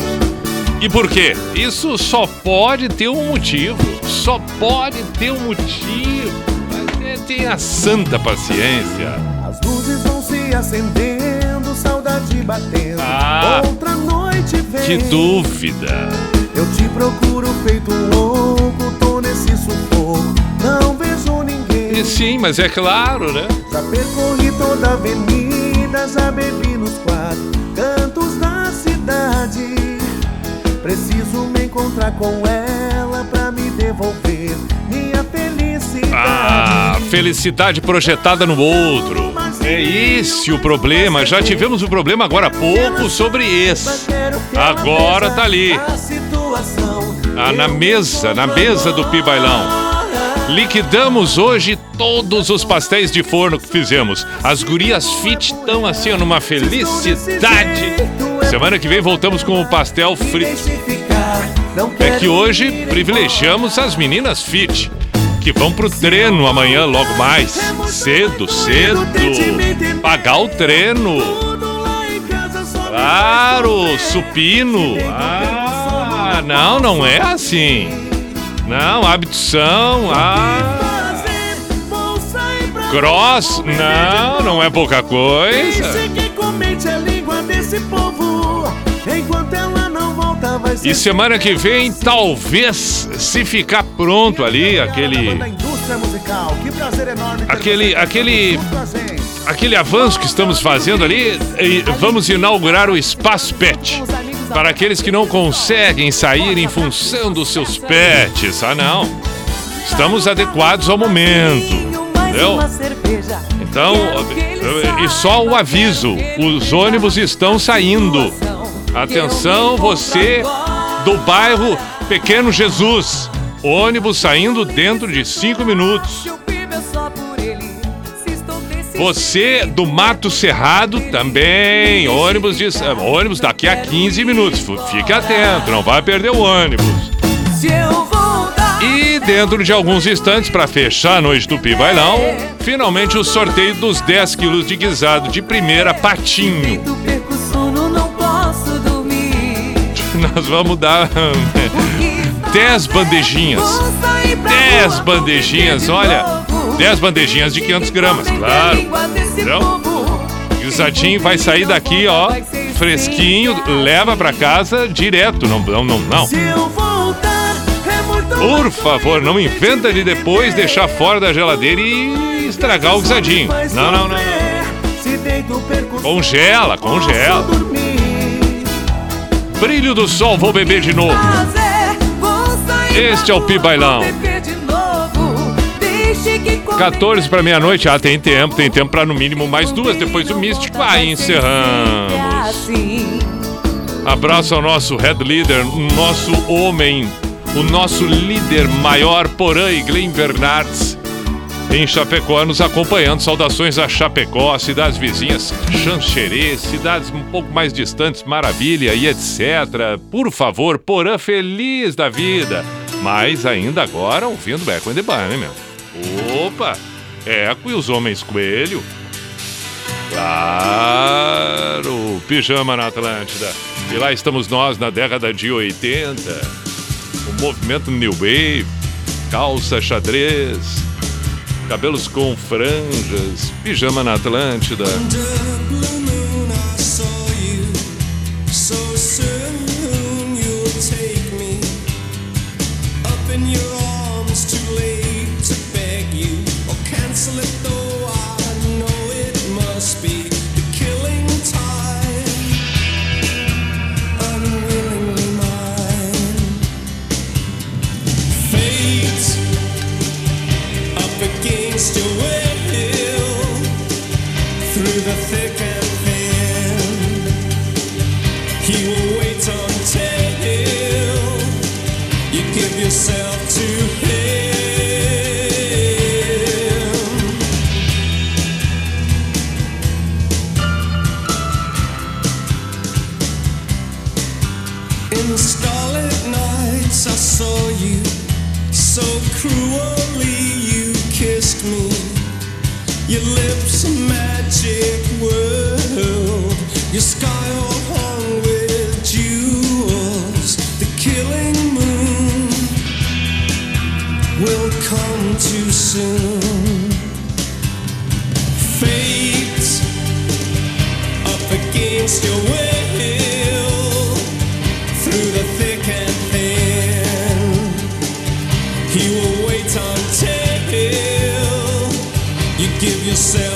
E por quê? Isso só pode ter um motivo. Só pode ter um motivo. Mas é, tenha santa paciência. As luzes acendendo, saudade batendo. Ah. Outra noite vem. Que dúvida. Eu te procuro feito louco, tô nesse sufoco. Não vejo ninguém. E sim, mas é claro, né? Já percorri toda a avenida, já bebi nos quatro cantos da cidade. Preciso me encontrar com ela pra me devolver. Ah, felicidade projetada no outro. É esse o problema. Já tivemos o problema agora há pouco sobre esse. Agora tá ali. Ah, na mesa, na mesa do Pi Bailão. Liquidamos hoje todos os pastéis de forno que fizemos. As gurias fit estão assim, numa felicidade. Semana que vem voltamos com o pastel frito. É que hoje privilegiamos as meninas fit, que vão pro treino amanhã logo mais. Cedo, cedo. Pagar o treino. Claro, supino. Ah, não, não é assim. Não, abdução. Ah. Cross. Não, não é pouca coisa. Que comente a língua desse povo. Enquanto ela E semana que vem, talvez, se ficar pronto ali, aquele. Aquele, aquele, aquele avanço que estamos fazendo ali, vamos inaugurar o Espaço Pet. Para aqueles que não conseguem sair em função dos seus pets. Ah, não. Estamos adequados ao momento. Entendeu? Então, e só o aviso: os ônibus estão saindo. Atenção, você do bairro Pequeno Jesus. Ônibus saindo dentro de cinco minutos. Você do Mato Cerrado também. Ônibus, de, ônibus daqui a 15 minutos. Fique atento, não vai perder o ônibus. E dentro de alguns instantes, para fechar a noite do Pi Bailão, finalmente o sorteio dos 10 quilos de guisado de primeira patinho. Nós vamos dar *laughs* 10 bandejinhas. 10 bandejinhas, olha. 10 bandejinhas de 500 gramas, claro. Entendeu? Guisadinho vai sair daqui, ó, fresquinho, leva pra casa direto. Não, não, não, não. Por favor, não inventa de depois deixar fora da geladeira e estragar o guisadinho. Não, não, não, Congela, congela. Brilho do sol, vou beber de novo. Este é o Pi Bailão. de novo. Deixe que 14 para meia-noite. Ah, tem tempo, tem tempo para no mínimo mais duas. Depois o Místico. Aí encerramos. Abraço ao nosso head leader, o nosso homem, o nosso líder maior, Porã e Glenn Bernardes, em Chapecó, nos acompanhando. Saudações a Chapecó, cidades vizinhas, Xanxerê, cidades um pouco mais distantes, Maravilha e etc. Por favor, Porã feliz da vida. Mas ainda agora ouvindo Back in the Bar, né, meu? Opa! Eco e os Homens Coelho. Claro! Pijama na Atlântida. E lá estamos nós na década de 80. O movimento New Wave, calça xadrez, cabelos com franjas, pijama na Atlântida. sky all hung with jewels. The killing moon will come too soon. Fate up against your will through the thick and thin. He will wait until you give yourself.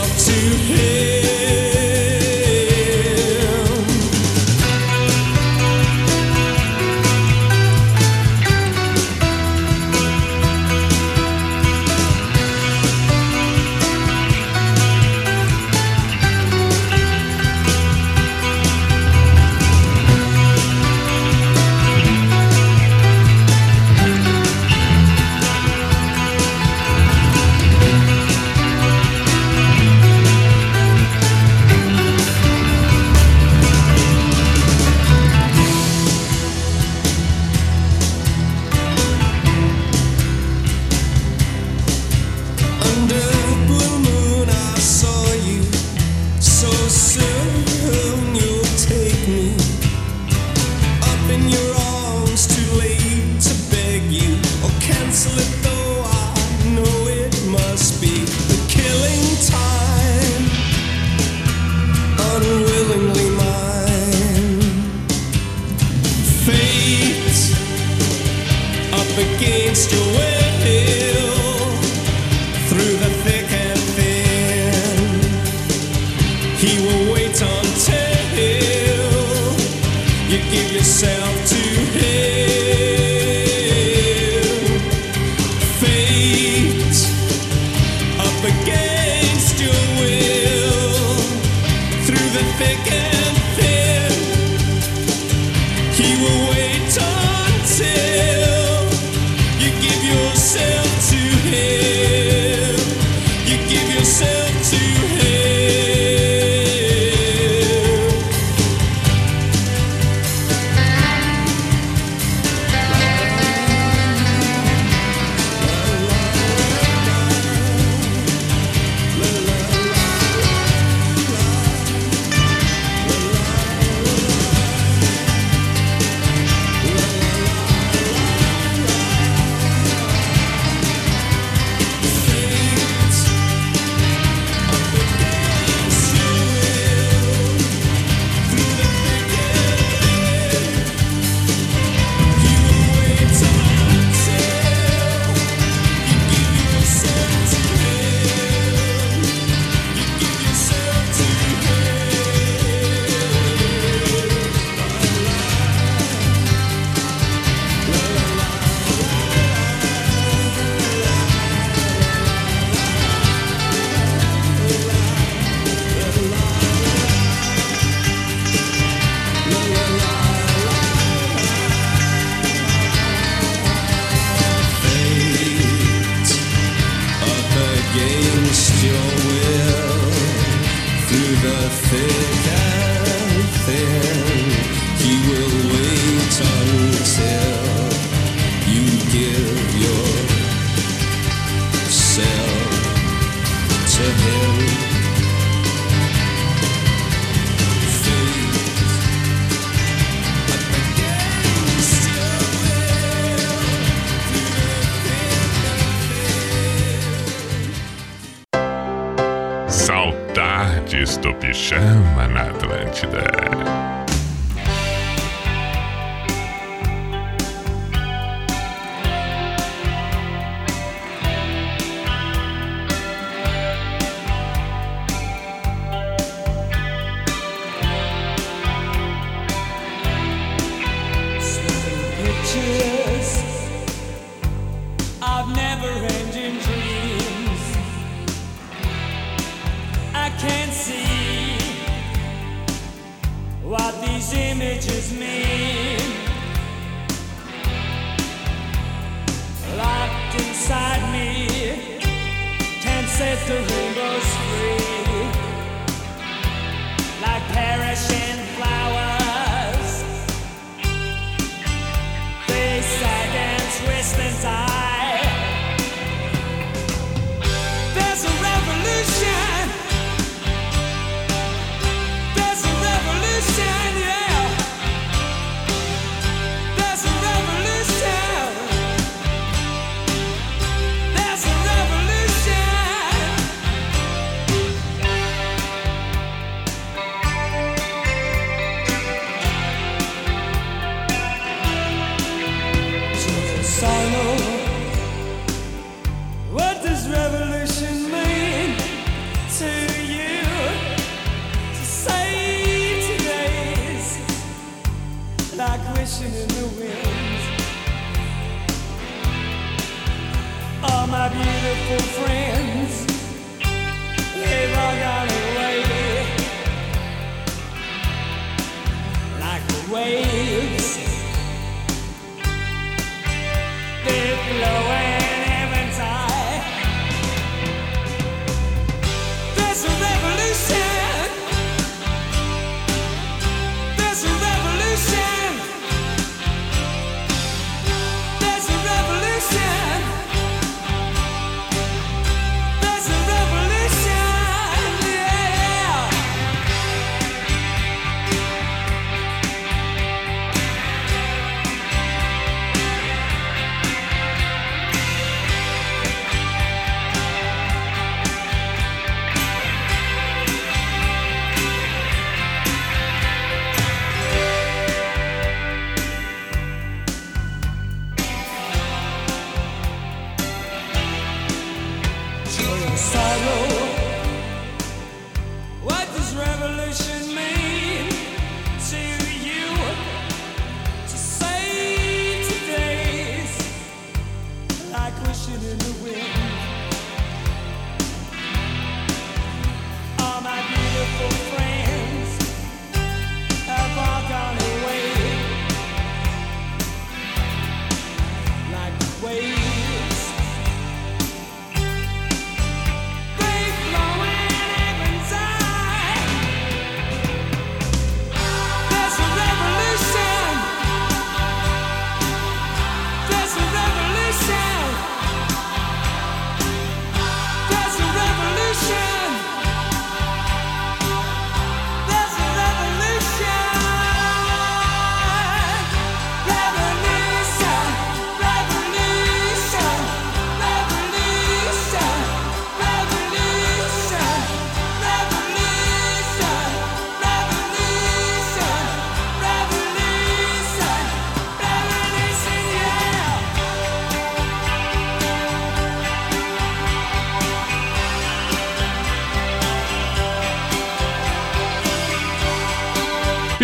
way.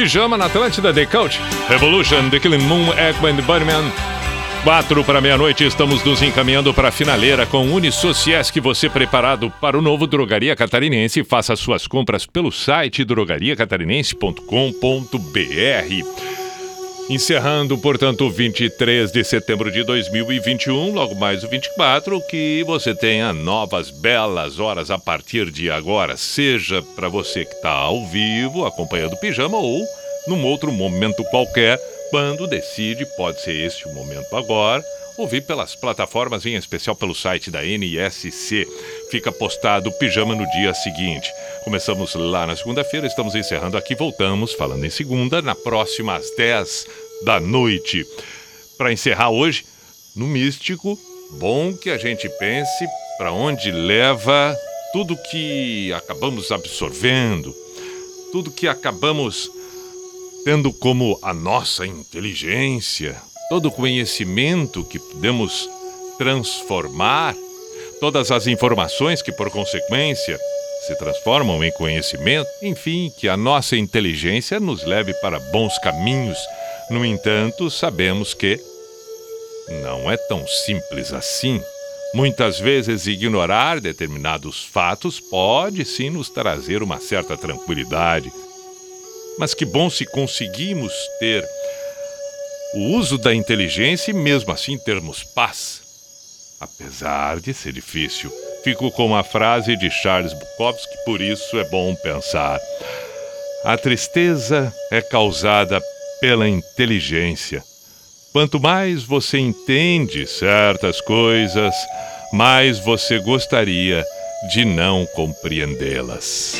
Pijama na Atlântida The Coach. Revolution, The Killing Moon, Eggman, Bunnyman. Quatro para meia-noite, estamos nos encaminhando para a finaleira com Unisociesc. Você preparado para o novo Drogaria Catarinense? Faça suas compras pelo site drogariacatarinense.com.br. Encerrando, portanto, o 23 de setembro de 2021, logo mais o 24, que você tenha novas belas horas a partir de agora, seja para você que está ao vivo, acompanhando o pijama, ou num outro momento qualquer, quando decide, pode ser este o momento agora, ouvir pelas plataformas, em especial pelo site da NSC. Fica postado o pijama no dia seguinte. Começamos lá na segunda-feira, estamos encerrando aqui, voltamos falando em segunda, na próxima às 10 da noite. Para encerrar hoje, no místico, bom que a gente pense para onde leva tudo que acabamos absorvendo, tudo que acabamos tendo como a nossa inteligência, todo o conhecimento que podemos transformar, todas as informações que, por consequência, se transformam em conhecimento, enfim, que a nossa inteligência nos leve para bons caminhos. No entanto, sabemos que não é tão simples assim. Muitas vezes, ignorar determinados fatos pode sim nos trazer uma certa tranquilidade. Mas que bom se conseguimos ter o uso da inteligência e mesmo assim termos paz. Apesar de ser difícil, fico com a frase de Charles Bukowski, por isso é bom pensar. A tristeza é causada pela inteligência. Quanto mais você entende certas coisas, mais você gostaria de não compreendê-las.